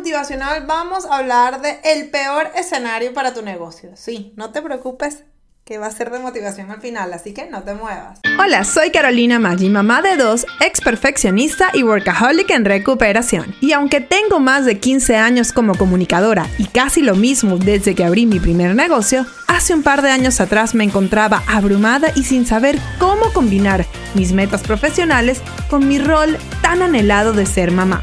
motivacional vamos a hablar de el peor escenario para tu negocio. Sí, no te preocupes que va a ser de motivación al final, así que no te muevas. Hola, soy Carolina Maggi, mamá de dos, ex perfeccionista y workaholic en recuperación. Y aunque tengo más de 15 años como comunicadora y casi lo mismo desde que abrí mi primer negocio, hace un par de años atrás me encontraba abrumada y sin saber cómo combinar mis metas profesionales con mi rol tan anhelado de ser mamá.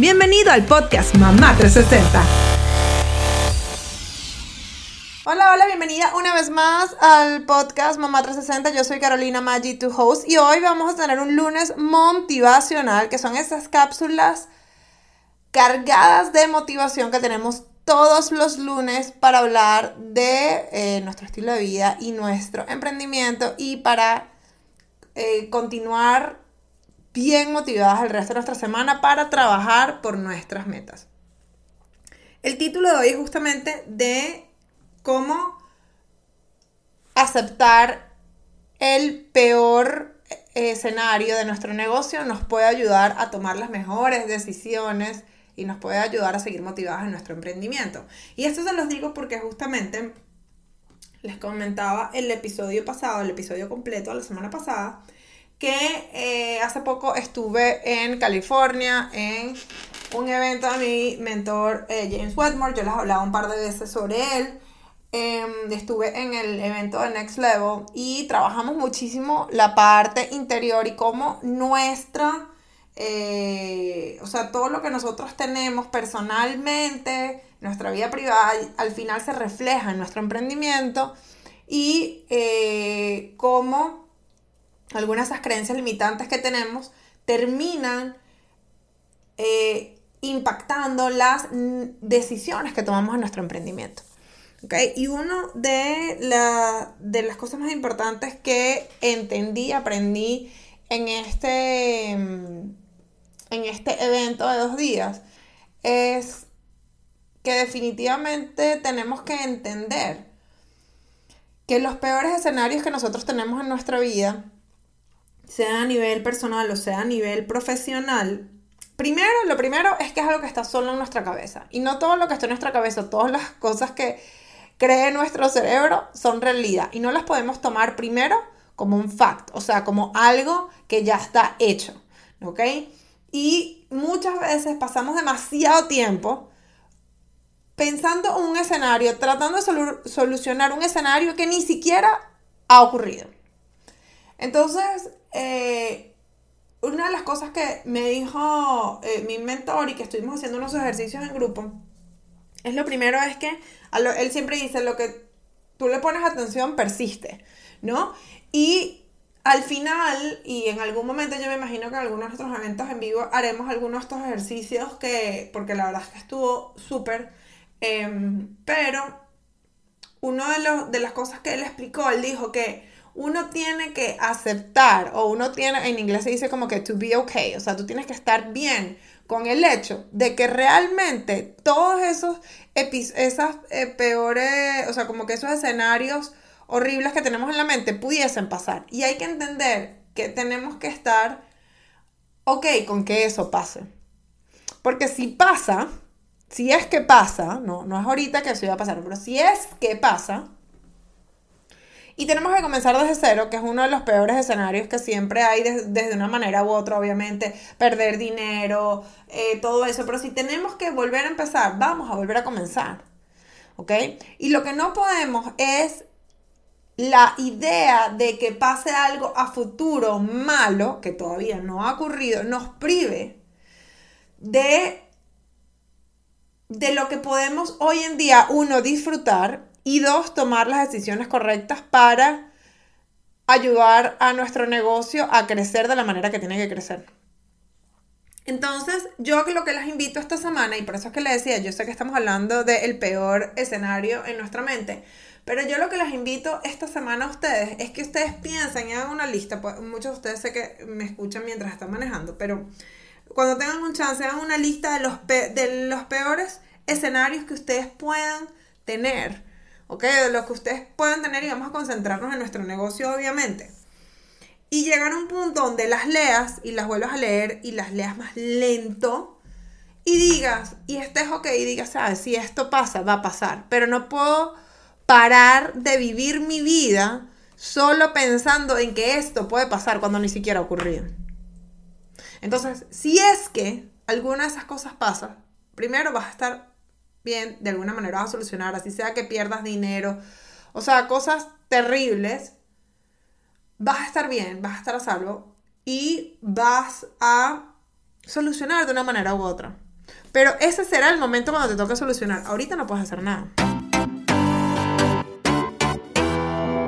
Bienvenido al podcast Mamá 360. Hola, hola, bienvenida una vez más al podcast Mamá 360. Yo soy Carolina Maggi, tu host, y hoy vamos a tener un lunes motivacional, que son esas cápsulas cargadas de motivación que tenemos todos los lunes para hablar de eh, nuestro estilo de vida y nuestro emprendimiento y para eh, continuar bien motivadas el resto de nuestra semana para trabajar por nuestras metas. El título de hoy es justamente de cómo aceptar el peor escenario de nuestro negocio nos puede ayudar a tomar las mejores decisiones y nos puede ayudar a seguir motivadas en nuestro emprendimiento. Y esto se los digo porque justamente les comentaba el episodio pasado, el episodio completo la semana pasada, que eh, hace poco estuve en California en un evento de mi mentor eh, James Wetmore. Yo les hablaba un par de veces sobre él. Em, estuve en el evento de Next Level y trabajamos muchísimo la parte interior y cómo nuestra, eh, o sea, todo lo que nosotros tenemos personalmente, nuestra vida privada, al final se refleja en nuestro emprendimiento y cómo algunas de esas creencias limitantes que tenemos terminan eh, impactando las decisiones que tomamos en nuestro emprendimiento. Y una de, de las cosas más importantes que entendí, aprendí en este, en este evento de dos días es que definitivamente tenemos que entender que los peores escenarios que nosotros tenemos en nuestra vida, sea a nivel personal o sea a nivel profesional, primero, lo primero es que es algo que está solo en nuestra cabeza. Y no todo lo que está en nuestra cabeza, todas las cosas que cree nuestro cerebro son realidad y no las podemos tomar primero como un fact, o sea, como algo que ya está hecho, ¿ok? Y muchas veces pasamos demasiado tiempo pensando en un escenario, tratando de solucionar un escenario que ni siquiera ha ocurrido. Entonces, eh, una de las cosas que me dijo eh, mi mentor y que estuvimos haciendo unos ejercicios en grupo, es lo primero es que él siempre dice, lo que tú le pones atención persiste, ¿no? Y al final, y en algún momento yo me imagino que en algunos de nuestros eventos en vivo haremos algunos de estos ejercicios que, porque la verdad es que estuvo súper, em, pero una de, los, de las cosas que él explicó, él dijo que uno tiene que aceptar, o uno tiene, en inglés se dice como que to be okay, o sea, tú tienes que estar bien con el hecho de que realmente todos esos esas eh, peores, o sea, como que esos escenarios horribles que tenemos en la mente pudiesen pasar. Y hay que entender que tenemos que estar ok con que eso pase. Porque si pasa, si es que pasa, no, no es ahorita que eso iba a pasar, pero si es que pasa, y tenemos que comenzar desde cero, que es uno de los peores escenarios que siempre hay desde una manera u otra, obviamente, perder dinero, eh, todo eso. Pero si tenemos que volver a empezar, vamos a volver a comenzar. ¿Ok? Y lo que no podemos es la idea de que pase algo a futuro malo, que todavía no ha ocurrido, nos prive de de lo que podemos hoy en día, uno, disfrutar y dos, tomar las decisiones correctas para ayudar a nuestro negocio a crecer de la manera que tiene que crecer. Entonces, yo lo que las invito esta semana, y por eso es que les decía, yo sé que estamos hablando del peor escenario en nuestra mente, pero yo lo que les invito esta semana a ustedes es que ustedes piensen y hagan una lista, pues, muchos de ustedes sé que me escuchan mientras están manejando, pero cuando tengan un chance, hagan una lista de los, de los peores escenarios que ustedes puedan tener ¿ok? De lo que ustedes puedan tener y vamos a concentrarnos en nuestro negocio, obviamente. Y llegar a un punto donde las leas y las vuelvas a leer y las leas más lento y digas, y estés ok, y digas, sabes, si esto pasa, va a pasar, pero no puedo parar de vivir mi vida solo pensando en que esto puede pasar cuando ni siquiera ha ocurrido. Entonces, si es que alguna de esas cosas pasa, primero vas a estar bien, de alguna manera vas a solucionar, así sea que pierdas dinero, o sea, cosas terribles, vas a estar bien, vas a estar a salvo y vas a solucionar de una manera u otra. Pero ese será el momento cuando te toque solucionar. Ahorita no puedes hacer nada.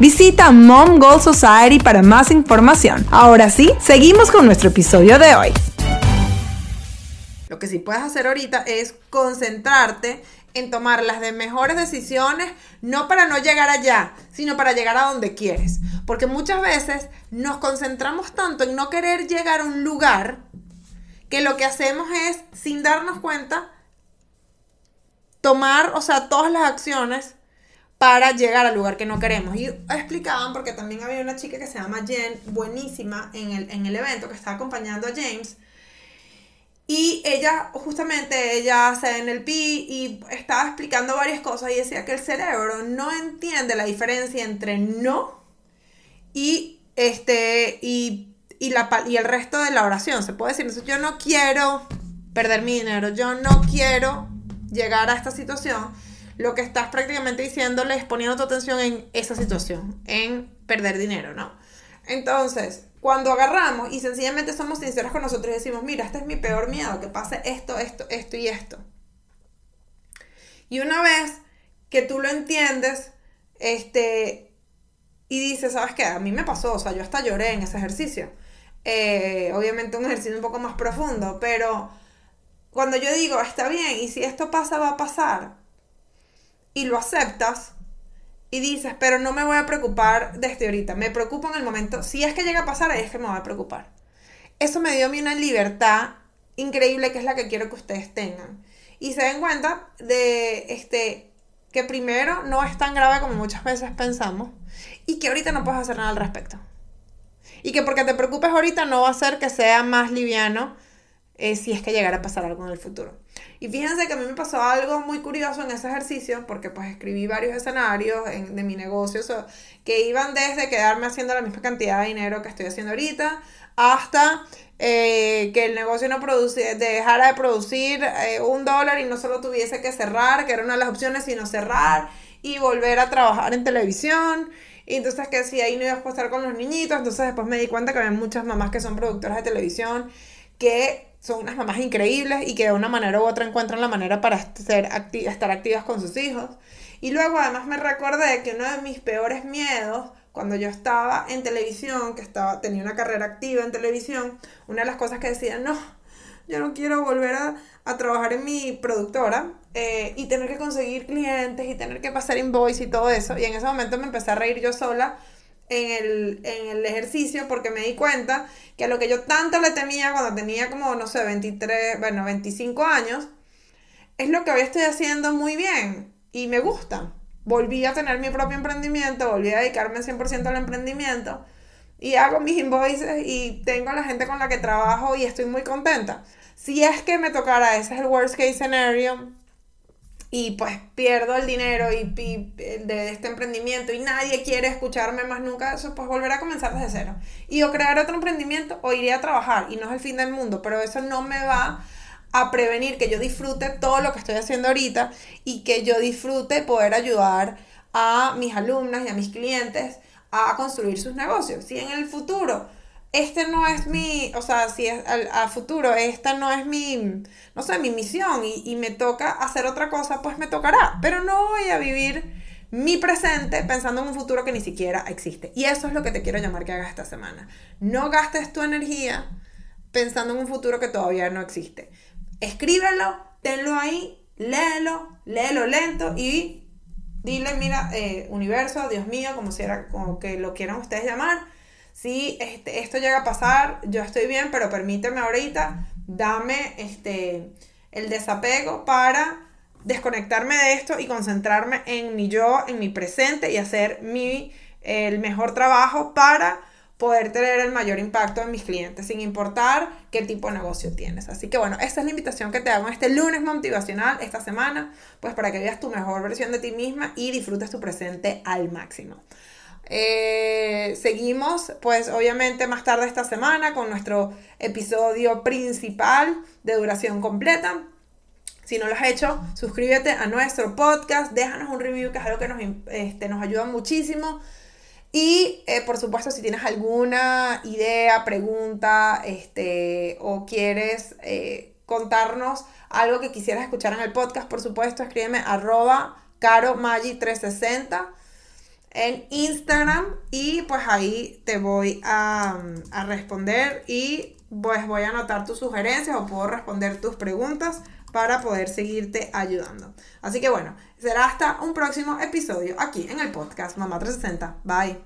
Visita Mom Goal Society para más información. Ahora sí, seguimos con nuestro episodio de hoy. Lo que sí puedes hacer ahorita es concentrarte en tomar las mejores decisiones, no para no llegar allá, sino para llegar a donde quieres. Porque muchas veces nos concentramos tanto en no querer llegar a un lugar que lo que hacemos es, sin darnos cuenta, tomar, o sea, todas las acciones para llegar al lugar que no queremos. Y explicaban, porque también había una chica que se llama Jen, buenísima en el, en el evento, que estaba acompañando a James. Y ella, justamente, ella hace NLP y estaba explicando varias cosas y decía que el cerebro no entiende la diferencia entre no y, este, y, y, la, y el resto de la oración. Se puede decir, yo no quiero perder mi dinero, yo no quiero llegar a esta situación lo que estás prácticamente diciéndole es poniendo tu atención en esa situación, en perder dinero, ¿no? Entonces, cuando agarramos y sencillamente somos sinceros con nosotros y decimos, mira, este es mi peor miedo, que pase esto, esto, esto y esto. Y una vez que tú lo entiendes, este, y dices, ¿sabes qué? A mí me pasó, o sea, yo hasta lloré en ese ejercicio. Eh, obviamente un ejercicio un poco más profundo, pero cuando yo digo, está bien, y si esto pasa, va a pasar, y lo aceptas y dices, pero no me voy a preocupar desde ahorita, me preocupo en el momento, si es que llega a pasar, es que me voy a preocupar. Eso me dio a mí una libertad increíble que es la que quiero que ustedes tengan. Y se den cuenta de este que primero no es tan grave como muchas veces pensamos y que ahorita no puedes hacer nada al respecto. Y que porque te preocupes ahorita no va a hacer que sea más liviano eh, si es que llegara a pasar algo en el futuro. Y fíjense que a mí me pasó algo muy curioso en ese ejercicio, porque pues escribí varios escenarios de mi negocio, que iban desde quedarme haciendo la misma cantidad de dinero que estoy haciendo ahorita, hasta eh, que el negocio no produce, dejara de producir eh, un dólar y no solo tuviese que cerrar, que era una de las opciones, sino cerrar y volver a trabajar en televisión. Entonces que si ahí no iba a estar con los niñitos, entonces después me di cuenta que había muchas mamás que son productoras de televisión que son unas mamás increíbles y que de una manera u otra encuentran la manera para ser estar activas con sus hijos. Y luego además me recordé que uno de mis peores miedos cuando yo estaba en televisión, que estaba, tenía una carrera activa en televisión, una de las cosas que decía, no, yo no quiero volver a, trabajar en mi productora eh, y tener que conseguir clientes y tener que pasar invoice y todo eso. Y en ese momento me empecé a reír yo sola en el, en el ejercicio porque me di cuenta que lo que yo tanto le temía cuando tenía como, no sé, 23, bueno, 25 años, es lo que hoy estoy haciendo muy bien y me gusta. Volví a tener mi propio emprendimiento, volví a dedicarme 100% al emprendimiento y hago mis invoices y tengo a la gente con la que trabajo y estoy muy contenta. Si es que me tocara, ese es el worst case scenario, y pues pierdo el dinero y, de este emprendimiento y nadie quiere escucharme más nunca, eso pues volver a comenzar desde cero. Y o crear otro emprendimiento o iré a trabajar y no es el fin del mundo, pero eso no me va a prevenir que yo disfrute todo lo que estoy haciendo ahorita y que yo disfrute poder ayudar a mis alumnas y a mis clientes a construir sus negocios. Si en el futuro este no es mi, o sea, si es a, futuro, esta no es mi, no sé, mi misión y, me toca hacer otra cosa, pues me tocará. Pero no voy a vivir mi presente pensando en un futuro que ni siquiera existe. Y eso es lo que te quiero llamar que hagas esta semana. No gastes tu energía pensando en un futuro que todavía no existe. Escríbelo, tenlo ahí, léelo, léelo lento y dile, mira, eh, universo, Dios mío, como, si era, como que lo quieran ustedes llamar si este, esto llega a pasar, yo estoy bien, pero permíteme ahorita, dame este, el desapego para desconectarme de esto y concentrarme en mi yo, en mi presente y hacer mi, el mejor trabajo para poder tener el mayor impacto en mis clientes, sin importar qué tipo de negocio tienes. Así que bueno, esta es la invitación que te hago este lunes motivacional, esta semana, pues para que veas tu mejor versión de ti misma y disfrutes tu presente al máximo. Eh, seguimos, pues obviamente más tarde esta semana con nuestro episodio principal de duración completa. Si no lo has hecho, suscríbete a nuestro podcast, déjanos un review, que es algo que nos, este, nos ayuda muchísimo. Y eh, por supuesto, si tienes alguna idea, pregunta, este, o quieres eh, contarnos algo que quisieras escuchar en el podcast, por supuesto, escríbeme arroba caromagi360 en Instagram y pues ahí te voy a, responder y pues voy a anotar tus sugerencias o puedo responder tus preguntas para poder seguirte ayudando. Así que bueno, será hasta un próximo episodio aquí en el podcast Mamá 360. Bye.